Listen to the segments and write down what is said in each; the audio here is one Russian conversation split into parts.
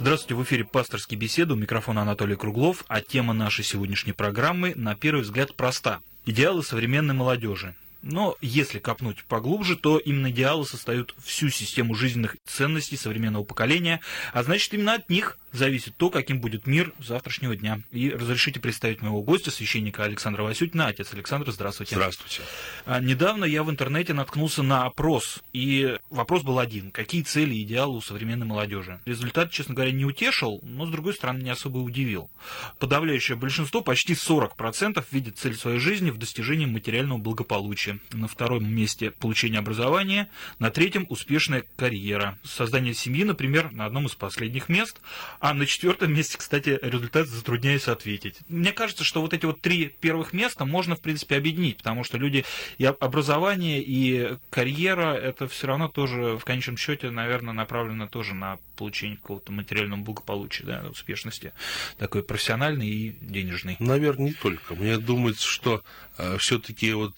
Здравствуйте, в эфире «Пасторские беседы», у микрофона Анатолий Круглов, а тема нашей сегодняшней программы, на первый взгляд, проста. Идеалы современной молодежи. Но если копнуть поглубже, то именно идеалы создают всю систему жизненных ценностей современного поколения, а значит именно от них зависит то, каким будет мир завтрашнего дня. И разрешите представить моего гостя, священника Александра Васютина. Отец Александр, здравствуйте. Здравствуйте. А, недавно я в интернете наткнулся на опрос, и вопрос был один. Какие цели и идеалы у современной молодежи? Результат, честно говоря, не утешил, но, с другой стороны, не особо удивил. Подавляющее большинство, почти 40%, видит цель своей жизни в достижении материального благополучия. На втором месте получение образования, на третьем успешная карьера. Создание семьи, например, на одном из последних мест, а на четвертом месте, кстати, результат затрудняюсь ответить. Мне кажется, что вот эти вот три первых места можно, в принципе, объединить, потому что люди и образование, и карьера, это все равно тоже, в конечном счете, наверное, направлено тоже на получение какого-то материального благополучия, да, успешности, такой профессиональной и денежной. Наверное, не только. Мне думается, что э, все-таки вот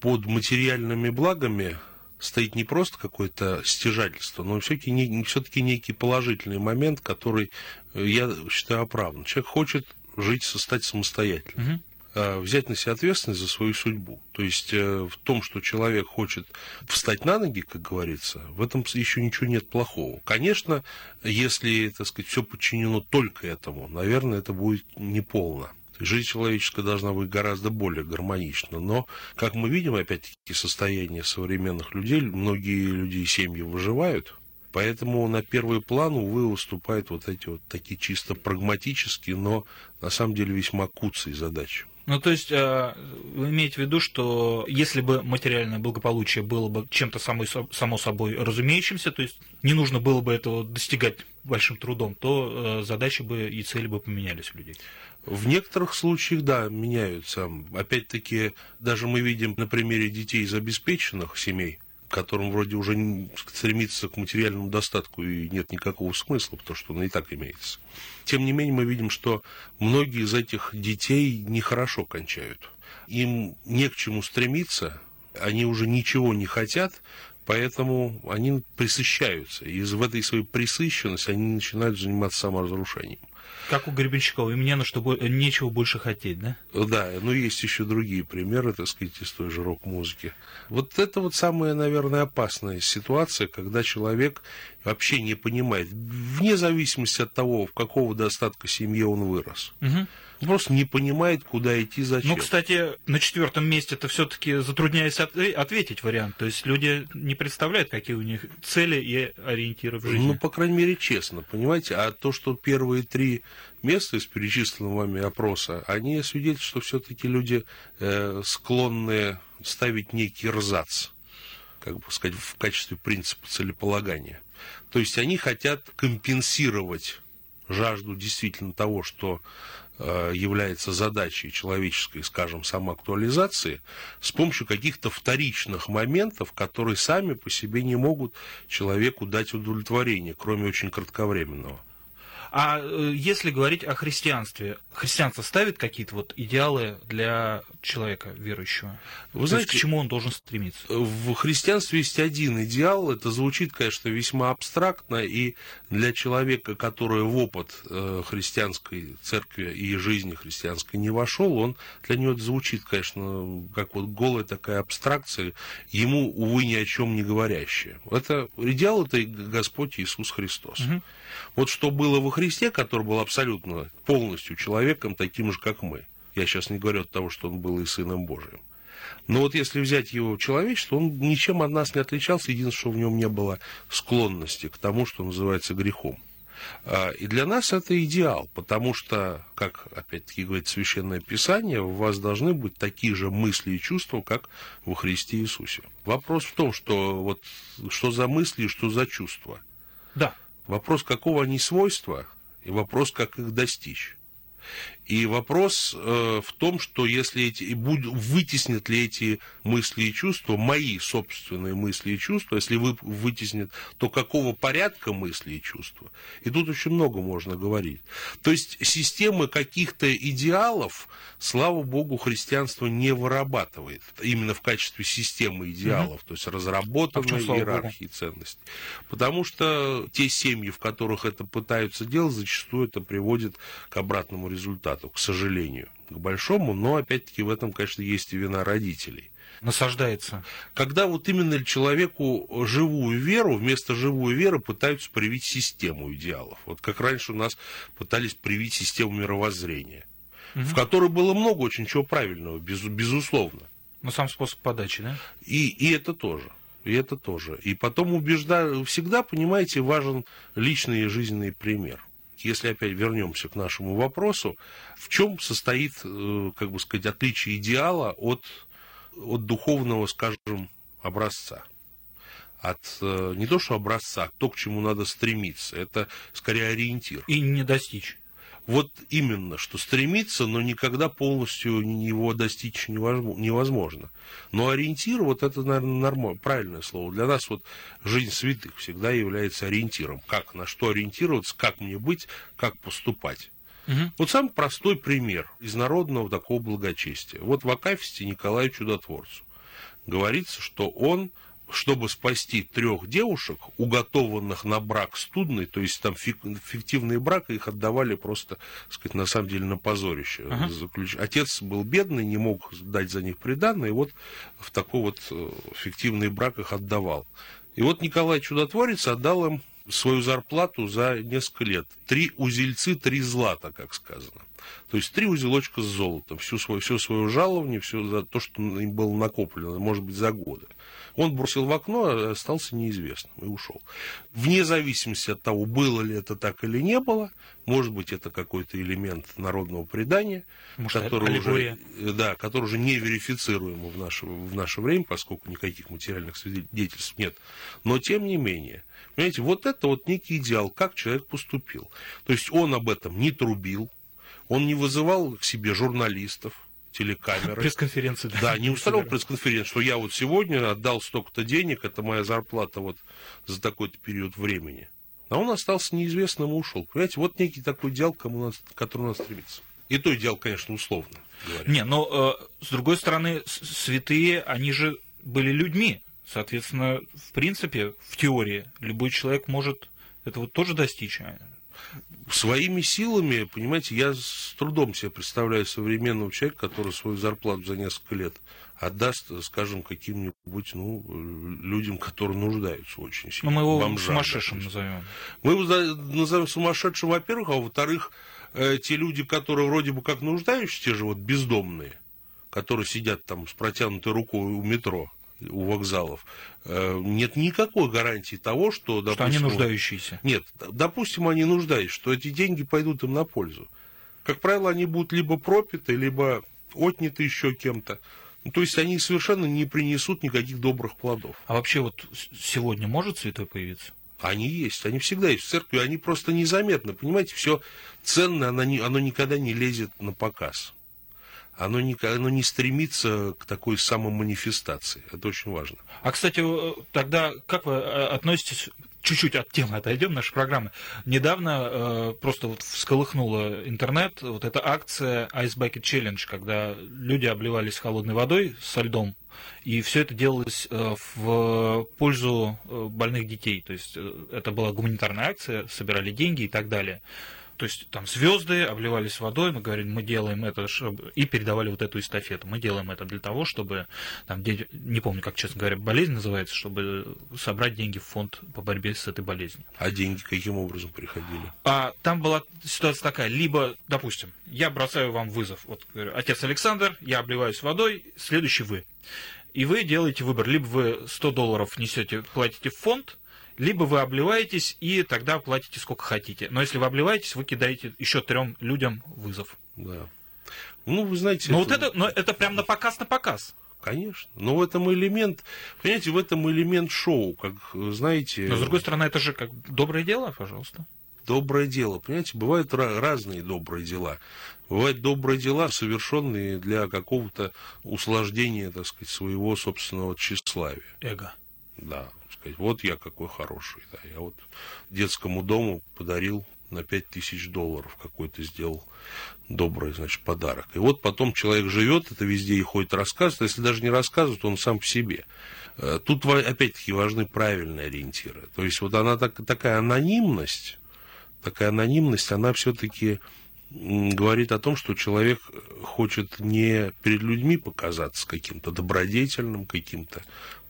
под материальными благами стоит не просто какое-то стяжательство, но все-таки не, все-таки некий положительный момент, который э, я считаю оправдан. Человек хочет жить, стать самостоятельным. Угу. взять на себя ответственность за свою судьбу. То есть э, в том, что человек хочет встать на ноги, как говорится, в этом еще ничего нет плохого. Конечно, если, так сказать, все подчинено только этому, наверное, это будет неполно. Жизнь человеческая должна быть гораздо более гармонична. Но, как мы видим, опять-таки, состояние современных людей, многие люди и семьи выживают, Поэтому на первый план, увы, выступают вот эти вот такие чисто прагматические, но на самом деле весьма куцые задачи. Ну, то есть, э, вы имеете в виду, что если бы материальное благополучие было бы чем-то само, само собой разумеющимся, то есть не нужно было бы этого достигать большим трудом, то э, задачи бы и цели бы поменялись у людей. В некоторых случаях, да, меняются. Опять-таки, даже мы видим на примере детей из обеспеченных семей, которым вроде уже стремиться к материальному достатку и нет никакого смысла, потому что он и так имеется. Тем не менее, мы видим, что многие из этих детей нехорошо кончают. Им не к чему стремиться, они уже ничего не хотят, поэтому они присыщаются. И в этой своей присыщенности они начинают заниматься саморазрушением. Как у Гребенщикова, и мне на что нечего больше хотеть, да? Да, но есть еще другие примеры, так сказать, из той же рок-музыки. Вот это вот самая, наверное, опасная ситуация, когда человек вообще не понимает, вне зависимости от того, в какого достатка семье он вырос. Угу просто не понимает, куда идти, зачем. Ну, кстати, на четвертом месте это все-таки затрудняюсь от- ответить вариант. То есть люди не представляют, какие у них цели и ориентиры в жизни. Ну, по крайней мере, честно, понимаете. А то, что первые три места из перечисленного вами опроса, они свидетельствуют, что все-таки люди э, склонны ставить некий рзац, как бы сказать, в качестве принципа целеполагания. То есть они хотят компенсировать жажду действительно того, что Э, является задачей человеческой, скажем, самоактуализации, с помощью каких-то вторичных моментов, которые сами по себе не могут человеку дать удовлетворение, кроме очень кратковременного. А э, если говорить о христианстве, христианство ставит какие-то вот идеалы для человека верующего? Вы знаете, есть, к чему он должен стремиться? В христианстве есть один идеал. Это звучит, конечно, весьма абстрактно, и для человека, который в опыт э, христианской церкви и жизни христианской не вошел, он для него это звучит, конечно, как вот голая такая абстракция, ему, увы, ни о чем не говорящая. Это идеал это Господь Иисус Христос. Угу. Вот что было во Христе, который был абсолютно полностью человеком, таким же, как мы. Я сейчас не говорю от того, что он был и Сыном Божиим. Но вот если взять его человечество, он ничем от нас не отличался, единственное, что в нем не было склонности к тому, что называется грехом. А, и для нас это идеал, потому что, как опять-таки говорит Священное Писание, у вас должны быть такие же мысли и чувства, как во Христе Иисусе. Вопрос в том, что вот что за мысли и что за чувства. Да. Вопрос, какого они свойства, и вопрос, как их достичь. И вопрос э, в том, что если эти, будь, вытеснят ли эти мысли и чувства, мои собственные мысли и чувства, если вы вытеснят, то какого порядка мысли и чувства? И тут очень много можно говорить. То есть системы каких-то идеалов, слава богу, христианство не вырабатывает именно в качестве системы идеалов, угу. то есть разработанной а иерархии ценностей. Потому что те семьи, в которых это пытаются делать, зачастую это приводит к обратному результату результату, к сожалению, к большому, но опять-таки в этом, конечно, есть и вина родителей. Насаждается. Когда вот именно человеку живую веру, вместо живой веры пытаются привить систему идеалов. Вот как раньше у нас пытались привить систему мировоззрения, угу. в которой было много очень чего правильного, без, безусловно. Но сам способ подачи, да? И, и это тоже. И это тоже. И потом убеждаю, всегда, понимаете, важен личный и жизненный пример если опять вернемся к нашему вопросу, в чем состоит, э, как бы сказать, отличие идеала от, от духовного, скажем, образца? От э, не то что образца, а то, к чему надо стремиться. Это скорее ориентир. И не достичь. Вот именно, что стремиться, но никогда полностью его достичь невозможно. Но ориентир, вот это, наверное, нормально, правильное слово. Для нас вот жизнь святых всегда является ориентиром. Как, на что ориентироваться, как мне быть, как поступать. Угу. Вот самый простой пример из народного такого благочестия. Вот в Акафисте Николаю Чудотворцу говорится, что он чтобы спасти трех девушек, уготованных на брак студный, то есть там фиктивный брак, их отдавали просто, так сказать, на самом деле на позорище. Ага. Отец был бедный, не мог дать за них приданное, и вот в такой вот э, фиктивный брак их отдавал. И вот Николай Чудотворец отдал им свою зарплату за несколько лет. Три узельцы, три злата, как сказано. То есть три узелочка с золотом, всю свою, все свое жалование, все за то, что им было накоплено, может быть, за годы. Он бросил в окно, а остался неизвестным и ушел. Вне зависимости от того, было ли это так или не было, может быть, это какой-то элемент народного предания, может, который, уже, да, который уже не верифицируем в наше, в наше время, поскольку никаких материальных свидетельств нет. Но, тем не менее, понимаете, вот это вот некий идеал, как человек поступил. То есть он об этом не трубил, он не вызывал к себе журналистов, телекамеры. Пресс-конференции. Да, да не устраивал пресс-конференцию, что я вот сегодня отдал столько-то денег, это моя зарплата вот за такой-то период времени. А он остался неизвестным и ушел. Понимаете, вот некий такой идеал, к которому надо стремиться. И то идеал, конечно, условно. Говоря. Не, но э, с другой стороны, святые, они же были людьми. Соответственно, в принципе, в теории, любой человек может этого тоже достичь. Своими силами, понимаете, я с трудом себе представляю современного человека, который свою зарплату за несколько лет отдаст, скажем, каким-нибудь ну, людям, которые нуждаются очень сильно. Ну, мы его бомжам, сумасшедшим допустим. назовем. Мы его назовем сумасшедшим, во-первых, а во-вторых, э, те люди, которые вроде бы как нуждающиеся, те же вот бездомные, которые сидят там с протянутой рукой у метро, у вокзалов, э, нет никакой гарантии того, что... Допустим, что они нуждающиеся. Нет, допустим, они нуждающиеся, что эти деньги пойдут им на пользу. Как правило, они будут либо пропиты, либо отняты еще кем-то. Ну, то есть они совершенно не принесут никаких добрых плодов. А вообще вот сегодня может святой появиться? Они есть, они всегда есть в церкви, они просто незаметны. Понимаете, все ценное, оно, не, оно никогда не лезет на показ оно не, оно не стремится к такой самоманифестации. Это очень важно. А, кстати, тогда как вы э, относитесь чуть-чуть от темы отойдем нашей программы. Недавно э, просто вот всколыхнула интернет вот эта акция Ice Bucket Challenge, когда люди обливались холодной водой со льдом, и все это делалось э, в пользу э, больных детей. То есть э, это была гуманитарная акция, собирали деньги и так далее. То есть там звезды обливались водой, мы говорим, мы делаем это, чтобы... и передавали вот эту эстафету. Мы делаем это для того, чтобы, там, не помню, как, честно говоря, болезнь называется, чтобы собрать деньги в фонд по борьбе с этой болезнью. А деньги каким образом приходили? А там была ситуация такая, либо, допустим, я бросаю вам вызов, вот, говорю, отец Александр, я обливаюсь водой, следующий вы. И вы делаете выбор, либо вы 100 долларов несете, платите в фонд, либо вы обливаетесь и тогда платите сколько хотите. Но если вы обливаетесь, вы кидаете еще трем людям вызов. Да. Ну, вы знаете... Но это... вот это, но это прям на показ на показ. Конечно. Но в этом элемент, понимаете, в этом элемент шоу, как знаете... Но с другой стороны, это же как доброе дело, пожалуйста. доброе дело. Понимаете, бывают разные добрые дела. Бывают добрые дела, совершенные для какого-то усложнения, так сказать, своего собственного тщеславия. Эго. Да, сказать, вот я какой хороший. Да, я вот детскому дому подарил на 5 тысяч долларов какой-то сделал добрый, значит, подарок. И вот потом человек живет, это везде и ходит рассказывает, а если даже не рассказывает, он сам по себе. Э, тут опять-таки важны правильные ориентиры. То есть вот она так, такая анонимность, такая анонимность, она все-таки говорит о том, что человек хочет не перед людьми показаться каким-то добродетельным, каким-то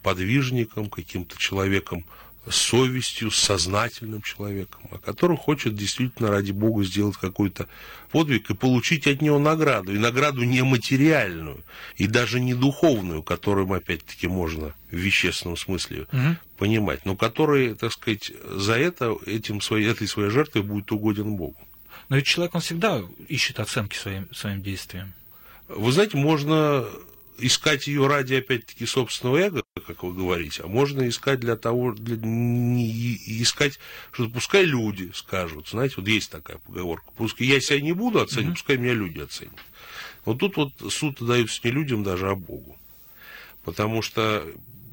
подвижником, каким-то человеком с совестью, с сознательным человеком, а который хочет действительно ради Бога сделать какой-то подвиг и получить от него награду. И награду не материальную, и даже не духовную, которую, опять-таки, можно в вещественном смысле угу. понимать, но который, так сказать, за это, этим, своей, этой своей жертвой будет угоден Богу. Но ведь человек, он всегда ищет оценки своим, своим действиям. Вы знаете, можно искать ее ради, опять-таки, собственного эго, как вы говорите, а можно искать для того, для, не, искать, что пускай люди скажут, знаете, вот есть такая поговорка, пускай я себя не буду оценивать, mm-hmm. пускай меня люди оценят. Вот тут вот суд дается не людям даже, а Богу. Потому что,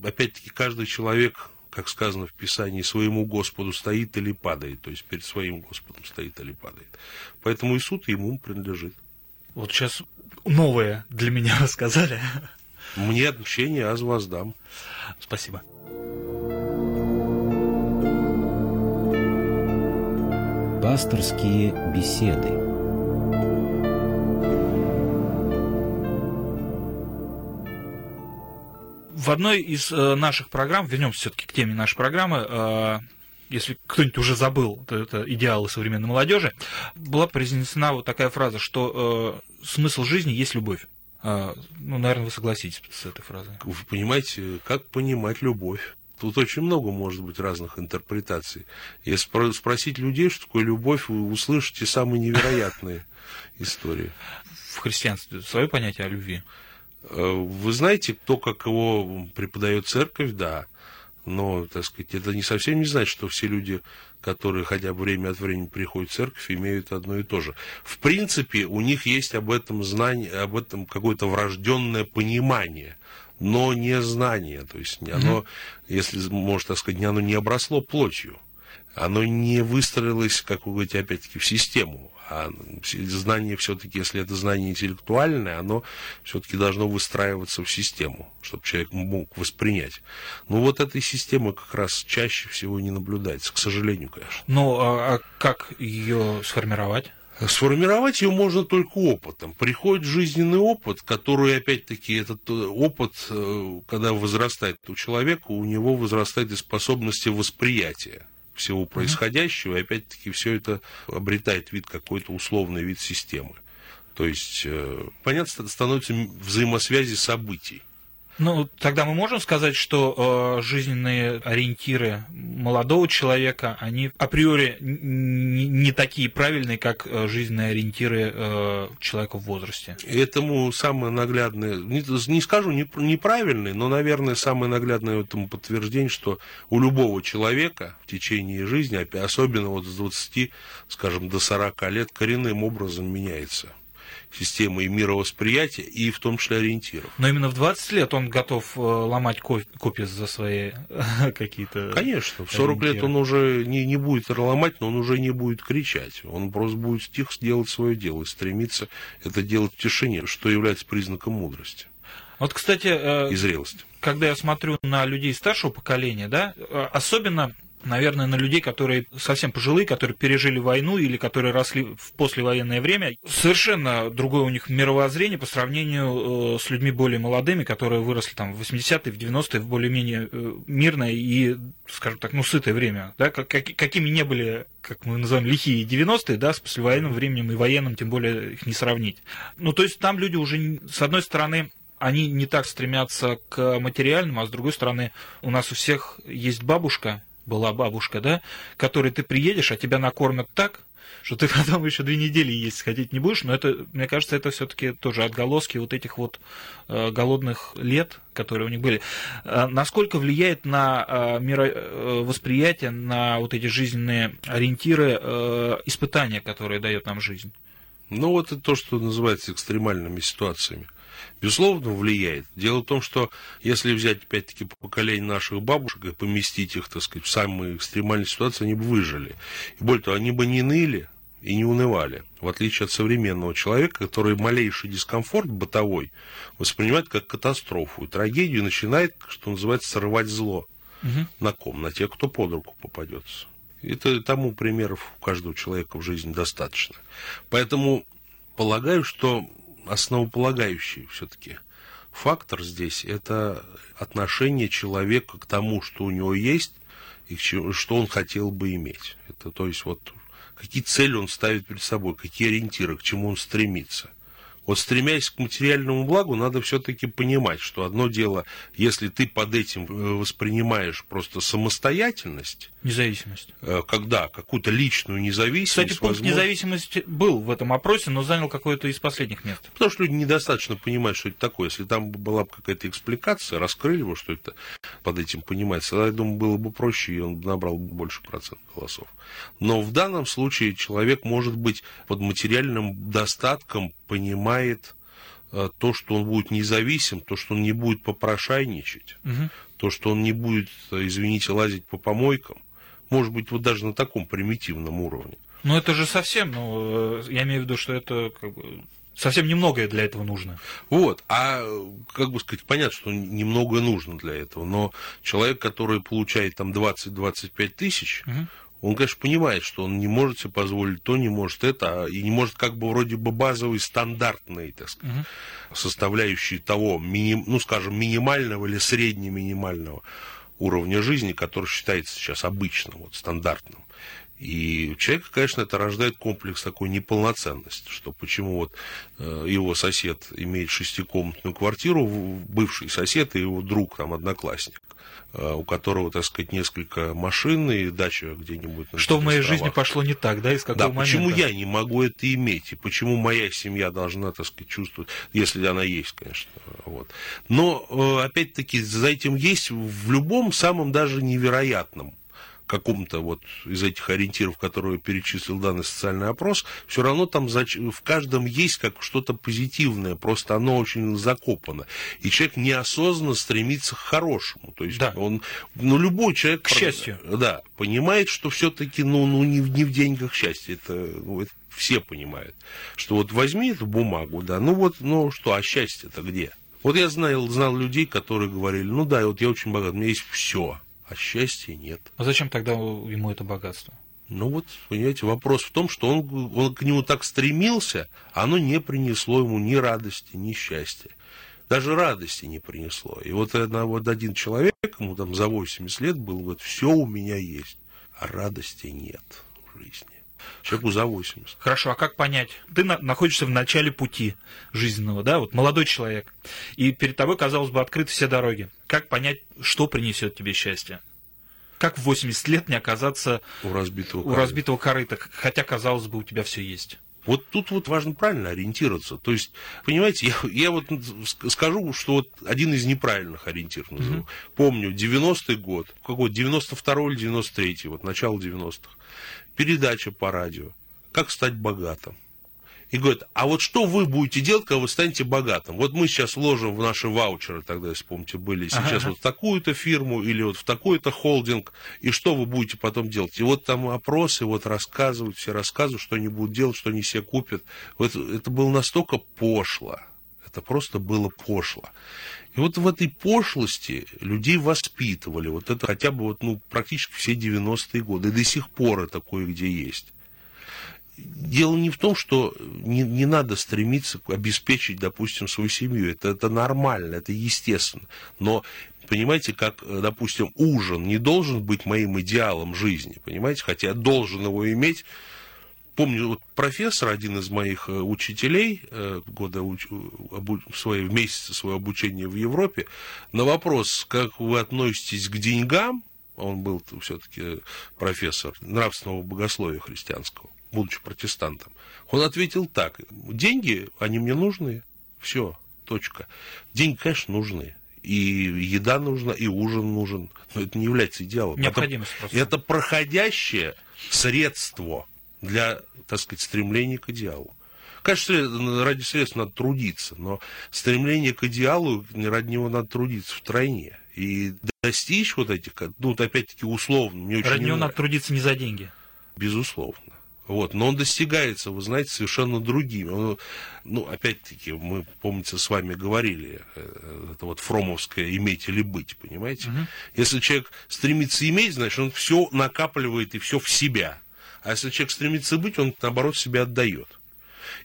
опять-таки, каждый человек, как сказано в Писании, своему Господу стоит или падает, то есть перед своим Господом стоит или падает. Поэтому и суд ему принадлежит. Вот сейчас новое для меня рассказали. Мне отмщение аз воздам. Спасибо. Пасторские беседы. В одной из э, наших программ, вернемся все-таки к теме нашей программы, э, если кто-нибудь уже забыл, то это идеалы современной молодежи, была произнесена вот такая фраза, что э, смысл жизни есть любовь. А, ну, наверное, вы согласитесь с этой фразой. Вы понимаете, как понимать любовь? Тут очень много может быть разных интерпретаций. Если спросить людей, что такое любовь, вы услышите самые невероятные истории. В христианстве свое понятие о любви? Э, вы знаете, кто как его преподает церковь, да. Но, так сказать, это не совсем не значит, что все люди, которые хотя бы время от времени приходят в церковь, имеют одно и то же. В принципе, у них есть об этом знание, об этом какое-то врожденное понимание, но не знание. То есть оно, mm-hmm. если можно так сказать, оно не обросло плотью. Оно не выстроилось, как вы говорите, опять-таки, в систему. А знание все-таки, если это знание интеллектуальное, оно все-таки должно выстраиваться в систему, чтобы человек мог воспринять. Но вот этой системы как раз чаще всего не наблюдается, к сожалению, конечно. Ну, а, а как ее сформировать? Сформировать ее можно только опытом. Приходит жизненный опыт, который, опять-таки, этот э, опыт, э, когда возрастает у человека, у него возрастает и способности восприятия всего происходящего, и опять-таки все это обретает вид какой-то условный вид системы. То есть, э, понятно, становится взаимосвязи событий. Ну, тогда мы можем сказать, что э, жизненные ориентиры молодого человека, они априори не, не такие правильные, как э, жизненные ориентиры э, человека в возрасте. Этому самое наглядное, не, не скажу не, но, наверное, самое наглядное этому подтверждение, что у любого человека в течение жизни, особенно вот с 20, скажем, до 40 лет, коренным образом меняется системы и мировосприятия, и в том числе ориентиров. Но именно в 20 лет он готов э, ломать копья за свои какие-то Конечно, в 40 ориентиры. лет он уже не, не будет ломать, но он уже не будет кричать. Он просто будет стих делать свое дело и стремиться это делать в тишине, что является признаком мудрости. Вот, кстати, э, и зрелости. когда я смотрю на людей старшего поколения, да, э, особенно наверное, на людей, которые совсем пожилые, которые пережили войну или которые росли в послевоенное время. Совершенно другое у них мировоззрение по сравнению э, с людьми более молодыми, которые выросли там в 80-е, в 90-е, в более-менее э, мирное и, скажем так, ну, сытое время. Да? Как, какими не были, как мы называем, лихие 90-е, да, с послевоенным временем и военным, тем более их не сравнить. Ну, то есть там люди уже, с одной стороны, они не так стремятся к материальному, а с другой стороны, у нас у всех есть бабушка, была бабушка, да, которой ты приедешь, а тебя накормят так, что ты потом еще две недели есть сходить не будешь, но это, мне кажется, это все-таки тоже отголоски вот этих вот э, голодных лет, которые у них были. Э, насколько влияет на э, мировосприятие, на вот эти жизненные ориентиры испытания, которые дает нам жизнь? Ну, вот это то, что называется экстремальными ситуациями безусловно, влияет. Дело в том, что если взять, опять-таки, поколение наших бабушек и поместить их, так сказать, в самые экстремальные ситуации, они бы выжили. И более того, они бы не ныли и не унывали, в отличие от современного человека, который малейший дискомфорт бытовой воспринимает как катастрофу и трагедию, начинает, что называется, срывать зло. Угу. На ком? На тех, кто под руку попадется. Это тому примеров у каждого человека в жизни достаточно. Поэтому полагаю, что основополагающий все-таки фактор здесь – это отношение человека к тому, что у него есть, и что он хотел бы иметь. Это, то есть, вот какие цели он ставит перед собой, какие ориентиры, к чему он стремится – вот стремясь к материальному благу, надо все-таки понимать, что одно дело, если ты под этим э, воспринимаешь просто самостоятельность. Независимость. Э, когда какую-то личную независимость. Кстати, пункт возможно... независимости был в этом опросе, но занял какое-то из последних мест. Потому что люди недостаточно понимают, что это такое. Если там была бы какая-то экспликация, раскрыли бы, что это под этим понимается, тогда, я думаю, было бы проще, и он набрал больше процент голосов. Но в данном случае человек может быть под материальным достатком понимает э, то, что он будет независим, то, что он не будет попрошайничать, угу. то, что он не будет, э, извините, лазить по помойкам. Может быть, вот даже на таком примитивном уровне. Ну, это же совсем, ну, э, я имею в виду, что это как бы совсем немногое для этого нужно. Вот, а, как бы сказать, понятно, что немного нужно для этого, но человек, который получает там 20-25 тысяч, угу он, конечно, понимает, что он не может себе позволить то, не может это, а и не может как бы вроде бы базовые стандартные, так сказать, угу. составляющие того, миним, ну, скажем, минимального или средне-минимального уровня жизни, который считается сейчас обычным, вот, стандартным. И у человека, конечно, это рождает комплекс такой неполноценности, что почему вот э, его сосед имеет шестикомнатную квартиру, бывший сосед и его друг, там, одноклассник. Э, у которого, так сказать, несколько машин и дача где-нибудь. Что в моей жизни пошло не так, да, из какого да, момента? почему я не могу это иметь, и почему моя семья должна, так сказать, чувствовать, если она есть, конечно. Вот. Но, э, опять-таки, за этим есть в любом самом даже невероятном каком-то вот из этих ориентиров, которые перечислил данный социальный опрос, все равно там в каждом есть как что-то позитивное, просто оно очень закопано. И человек неосознанно стремится к хорошему. То есть да. он, ну, любой человек... К счастью. Да, понимает, что все-таки, ну, ну не, не в деньгах счастье, это, ну, это все понимают, что вот возьми эту бумагу, да, ну вот, ну что, а счастье-то где? Вот я знал, знал людей, которые говорили, ну да, вот я очень богат, у меня есть все а счастья нет. А зачем тогда ему это богатство? Ну вот, понимаете, вопрос в том, что он, он к нему так стремился, оно не принесло ему ни радости, ни счастья. Даже радости не принесло. И вот, вот один человек, ему там за 80 лет был, вот все у меня есть, а радости нет в жизни. Человеку за 80. Хорошо, а как понять? Ты на, находишься в начале пути жизненного, да, вот молодой человек, и перед тобой, казалось бы, открыты все дороги. Как понять, что принесет тебе счастье? Как в 80 лет не оказаться у разбитого, у разбитого корыта, хотя, казалось бы, у тебя все есть? Вот тут вот важно правильно ориентироваться. То есть, понимаете, я, я вот скажу, что вот один из неправильных ориентиров назову. Mm-hmm. Помню, 90-й год, какой 92-й или 93-й, вот начало 90-х передача по радио «Как стать богатым». И говорят, а вот что вы будете делать, когда вы станете богатым? Вот мы сейчас вложим в наши ваучеры, тогда, если помните, были сейчас ага. вот в такую-то фирму или вот в такой-то холдинг, и что вы будете потом делать? И вот там опросы, вот рассказывают, все рассказывают, что они будут делать, что они себе купят. Вот это было настолько пошло, это просто было пошло. И вот в этой пошлости людей воспитывали. Вот это хотя бы вот, ну, практически все 90-е годы. И до сих пор это кое-где есть. Дело не в том, что не, не надо стремиться обеспечить, допустим, свою семью. Это, это нормально, это естественно. Но понимаете, как, допустим, ужин не должен быть моим идеалом жизни, понимаете, хотя я должен его иметь помню, вот профессор, один из моих э, учителей, э, года уч, обу, свои, в месяце своего обучения в Европе, на вопрос, как вы относитесь к деньгам, он был все-таки профессор нравственного богословия христианского, будучи протестантом? Он ответил так, деньги, они мне нужны, все, точка. Деньги, конечно, нужны. И еда нужна, и ужин нужен. Но это не является идеалом. Необходимость это, просто. это проходящее средство для, так сказать, стремления к идеалу. Конечно, ради средств надо трудиться, но стремление к идеалу, ради него надо трудиться втройне. И достичь вот этих, ну, вот опять-таки условно. Мне очень Ради него не надо трудиться не за деньги. Безусловно. Вот. Но он достигается, вы знаете, совершенно другими. Он, ну, опять-таки, мы, помните, с вами говорили, э, это вот фромовское «иметь или быть», понимаете? Мгм. Если человек стремится иметь, значит, он все накапливает и все в себя. А если человек стремится быть, он, наоборот, себя отдает.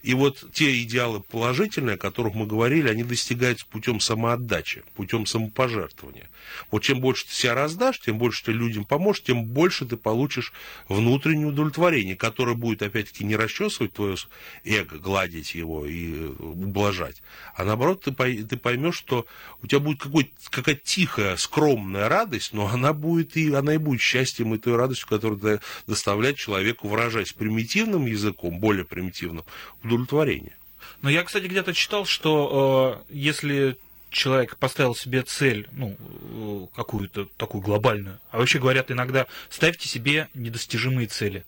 И вот те идеалы положительные, о которых мы говорили, они достигаются путем самоотдачи, путем самопожертвования. Вот чем больше ты себя раздашь, тем больше ты людям поможешь, тем больше ты получишь внутреннее удовлетворение, которое будет, опять-таки, не расчесывать твое эго, гладить его и э, ублажать, а наоборот, ты, ты поймешь, что у тебя будет какая-то тихая, скромная радость, но она будет и она и будет счастьем и той радостью, которую доставляет человеку, выражаясь примитивным языком, более примитивным, удовлетворение. Но я, кстати, где-то читал, что э, если человек поставил себе цель, ну, э, какую-то такую глобальную, а вообще говорят иногда, ставьте себе недостижимые цели.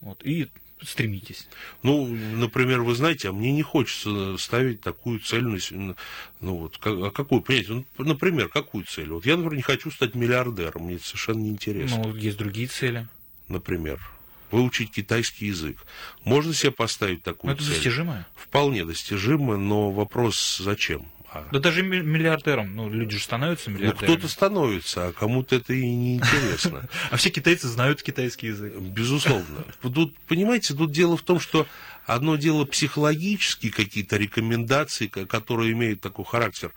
Вот, и стремитесь. Ну, например, вы знаете, а мне не хочется ставить такую цель, ну вот, как- а какую, понимаете, ну, например, какую цель? Вот я, например, не хочу стать миллиардером, мне это совершенно неинтересно. Ну, есть другие цели. Например, выучить китайский язык. Можно себе поставить Но такую это цель? достижимое. Вполне достижимо, но вопрос зачем? А, Да даже ми- миллиардером, ну, люди же становятся ну, миллиардерами. кто-то становится, а кому-то это и не интересно. А все китайцы знают китайский язык. Безусловно. Тут, понимаете, тут дело в том, что одно дело психологические какие-то рекомендации, ко- которые имеют такой характер.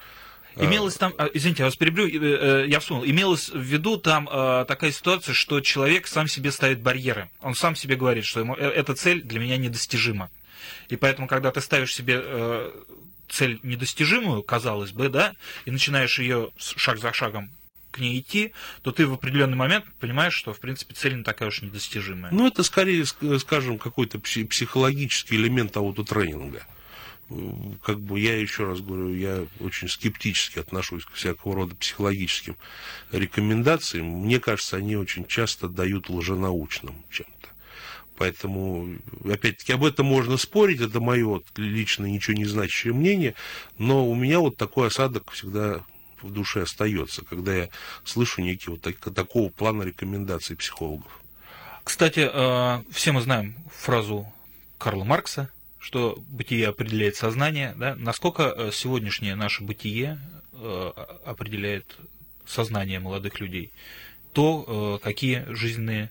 А, Имелось там, а, извините, я вас перебью, э, э, я вспомнил, имелось в виду там э, такая ситуация, что человек сам себе ставит барьеры. Он сам себе говорит, что ему, эта цель для меня недостижима. И поэтому, когда ты ставишь себе цель недостижимую, казалось бы, да, и начинаешь ее шаг за шагом к ней идти, то ты в определенный момент понимаешь, что, в принципе, цель не такая уж недостижимая. Ну, это скорее, ск- скажем, какой-то пси- психологический элемент аутотренинга. Как бы я еще раз говорю, я очень скептически отношусь к всякого рода психологическим рекомендациям. Мне кажется, они очень часто дают лженаучным чем-то. Поэтому, опять-таки, об этом можно спорить, это мое личное ничего не значащее мнение, но у меня вот такой осадок всегда в душе остается, когда я слышу некие вот так- такого плана рекомендаций психологов. Кстати, э, все мы знаем фразу Карла Маркса, что бытие определяет сознание. Да? Насколько э, сегодняшнее наше бытие э, определяет сознание молодых людей? То, э, какие жизненные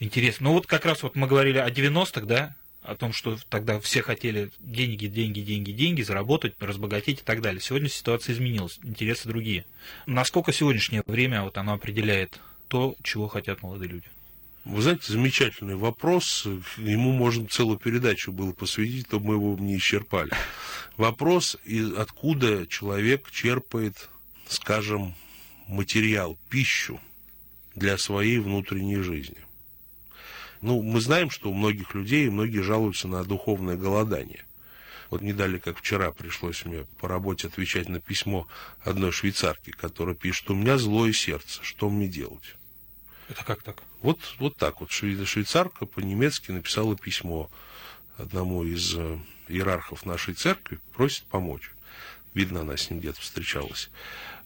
интересы. Ну вот как раз вот мы говорили о 90-х, да, о том, что тогда все хотели деньги, деньги, деньги, деньги, заработать, разбогатеть и так далее. Сегодня ситуация изменилась, интересы другие. Насколько сегодняшнее время вот оно определяет то, чего хотят молодые люди? Вы знаете, замечательный вопрос. Ему можно целую передачу было посвятить, то мы его не исчерпали. Вопрос, откуда человек черпает, скажем, материал, пищу для своей внутренней жизни. Ну, мы знаем, что у многих людей, многие жалуются на духовное голодание. Вот не далее, как вчера, пришлось мне по работе отвечать на письмо одной швейцарки, которая пишет, у меня злое сердце, что мне делать? Это как так? Вот, вот так вот шве- швейцарка по-немецки написала письмо одному из э, иерархов нашей церкви, просит помочь. Видно, она с ним где-то встречалась.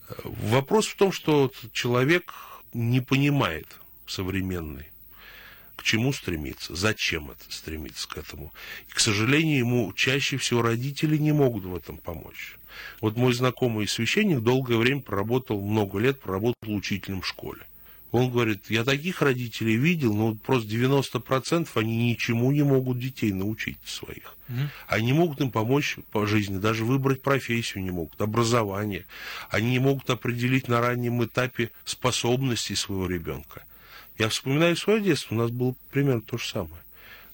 Э, Вопрос в том, что человек не понимает современный, к чему стремиться, зачем это стремиться к этому. И, к сожалению, ему чаще всего родители не могут в этом помочь. Вот мой знакомый священник долгое время проработал, много лет проработал учителем в школе. Он говорит, я таких родителей видел, но вот просто 90% они ничему не могут детей научить своих. Мгм. Они не могут им помочь по жизни, даже выбрать профессию не могут, образование. Они не могут определить на раннем этапе способности своего ребенка. Я вспоминаю свое детство, у нас было примерно то же самое.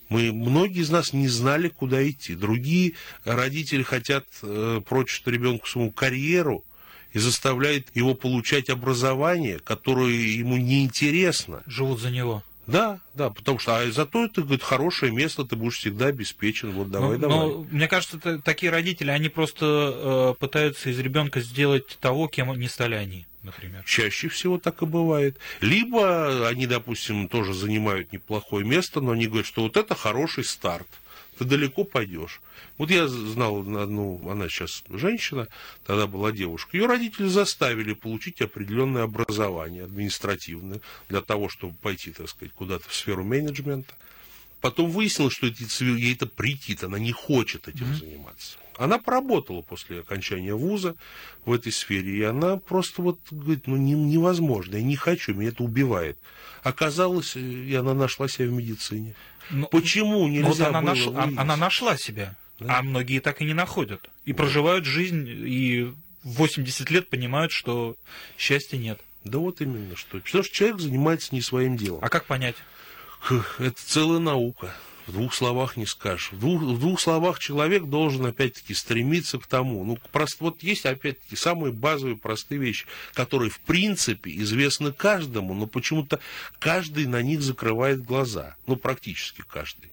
Мы, многие из нас не знали, куда идти. Другие родители хотят э, прочить ребенку своему карьеру и заставляют его получать образование, которое ему неинтересно. Живут за него. Да, да, потому что а зато это говорит, хорошее место, ты будешь всегда обеспечен. Вот давай, но, давай. Но, мне кажется, это, такие родители, они просто э, пытаются из ребенка сделать того, кем не стали они например? Чаще всего так и бывает. Либо они, допустим, тоже занимают неплохое место, но они говорят, что вот это хороший старт ты далеко пойдешь. Вот я знал одну, она сейчас женщина, тогда была девушка. Ее родители заставили получить определенное образование административное для того, чтобы пойти, так сказать, куда-то в сферу менеджмента. Потом выяснилось, что ей это претит, она не хочет этим mm-hmm. заниматься. Она поработала после окончания вуза в этой сфере, и она просто вот говорит, ну не, невозможно, я не хочу, меня это убивает. Оказалось, и она нашла себя в медицине. Но, ну, Почему нельзя вот она было нашла, она нашла себя, да? а многие так и не находят. И вот. проживают жизнь, и в 80 лет понимают, что счастья нет. Да вот именно что. Потому что человек занимается не своим делом. А как понять? Это целая наука. В двух словах не скажешь. В двух, в двух словах человек должен, опять-таки, стремиться к тому. Ну, просто вот есть, опять-таки, самые базовые, простые вещи, которые, в принципе, известны каждому, но почему-то каждый на них закрывает глаза. Ну, практически каждый.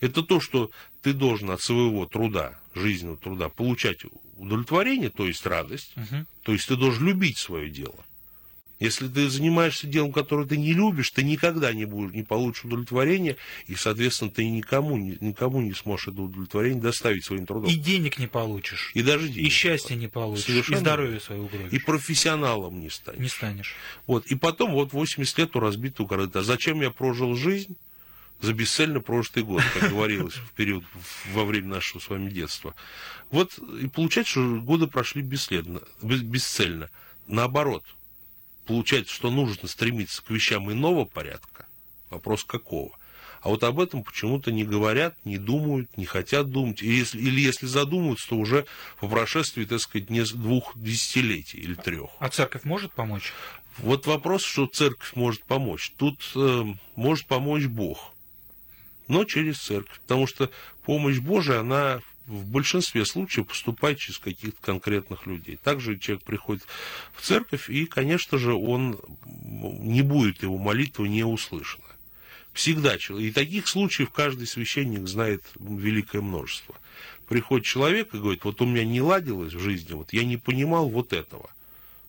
Это то, что ты должен от своего труда, жизненного труда, получать удовлетворение, то есть радость, угу. то есть ты должен любить свое дело. Если ты занимаешься делом, которое ты не любишь, ты никогда не будешь, не получишь удовлетворения, и, соответственно, ты никому, никому не сможешь это удовлетворение доставить своим трудом. И денег не получишь. И даже денег. И счастья не получишь. Совершенно. И здоровье свое угробишь. И профессионалом не станешь. Не станешь. Вот. И потом вот 80 лет у разбитого корыта. Зачем я прожил жизнь? за бесцельно прожитый год, как говорилось в период во время нашего с вами детства. Вот и получается, что годы прошли бесследно, бесцельно. Наоборот, получается, что нужно стремиться к вещам иного порядка. Вопрос какого? А вот об этом почему-то не говорят, не думают, не хотят думать. Или если, или если задумываются, то уже по прошествии, так сказать, не двух десятилетий или трех. А церковь может помочь? Вот вопрос, что церковь может помочь. Тут э, может помочь Бог, но через церковь. Потому что помощь Божия, она в большинстве случаев поступает через каких-то конкретных людей. Также человек приходит в церковь, и, конечно же, он не будет его молитва не услышана. Всегда. И таких случаев каждый священник знает великое множество. Приходит человек и говорит, вот у меня не ладилось в жизни, вот я не понимал вот этого.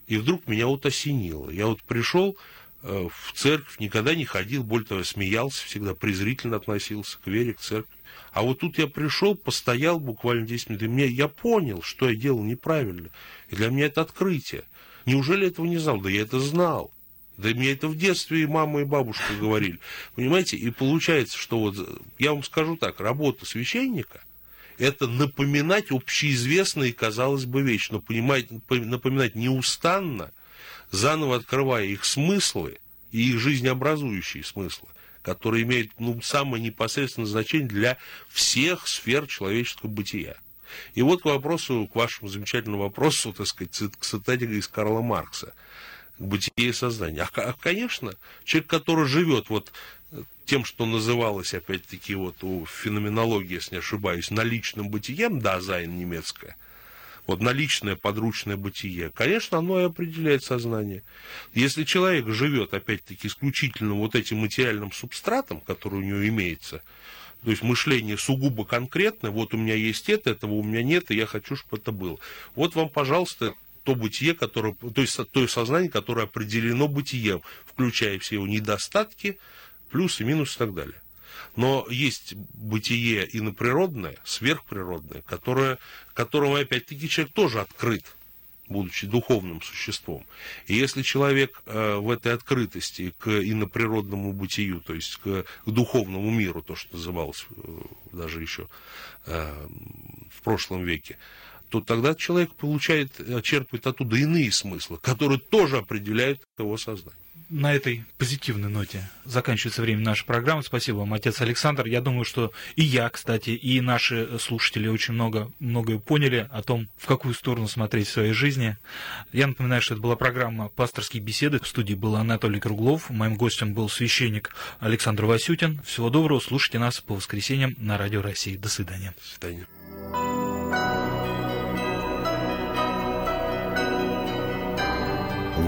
И вдруг меня вот осенило. Я вот пришел в церковь, никогда не ходил, более того, смеялся, всегда презрительно относился к вере, к церкви. А вот тут я пришел, постоял буквально 10 минут, и мне, я понял, что я делал неправильно. И для меня это открытие. Неужели этого не знал? Да я это знал. Да мне это в детстве и мама, и бабушка говорили. Понимаете? И получается, что вот, я вам скажу так, работа священника – это напоминать общеизвестные, казалось бы, вещи, но понимать, напоминать неустанно, заново открывая их смыслы и их жизнеобразующие смыслы который имеет ну, самое непосредственное значение для всех сфер человеческого бытия. И вот к вопросу, к вашему замечательному вопросу, так сказать, к цитате из Карла Маркса, к бытие и сознанию. А, конечно, человек, который живет вот тем, что называлось, опять-таки, вот у феноменологии, если не ошибаюсь, наличным бытием, да, Зайн немецкая, вот наличное подручное бытие, конечно, оно и определяет сознание. Если человек живет, опять-таки, исключительно вот этим материальным субстратом, который у него имеется, то есть мышление сугубо конкретное, вот у меня есть это, этого у меня нет, и я хочу, чтобы это было. Вот вам, пожалуйста, то бытие, которое, то есть то сознание, которое определено бытием, включая все его недостатки, плюсы, минусы и так далее. Но есть бытие иноприродное, сверхприродное, которое, которому, опять-таки, человек тоже открыт, будучи духовным существом. И если человек э, в этой открытости к иноприродному бытию, то есть к, к духовному миру, то, что называлось э, даже еще э, в прошлом веке, то тогда человек получает, черпает оттуда иные смыслы, которые тоже определяют его сознание на этой позитивной ноте заканчивается время нашей программы. Спасибо вам, отец Александр. Я думаю, что и я, кстати, и наши слушатели очень много, многое поняли о том, в какую сторону смотреть в своей жизни. Я напоминаю, что это была программа «Пасторские беседы». В студии был Анатолий Круглов. Моим гостем был священник Александр Васютин. Всего доброго. Слушайте нас по воскресеньям на Радио России. До свидания. До свидания.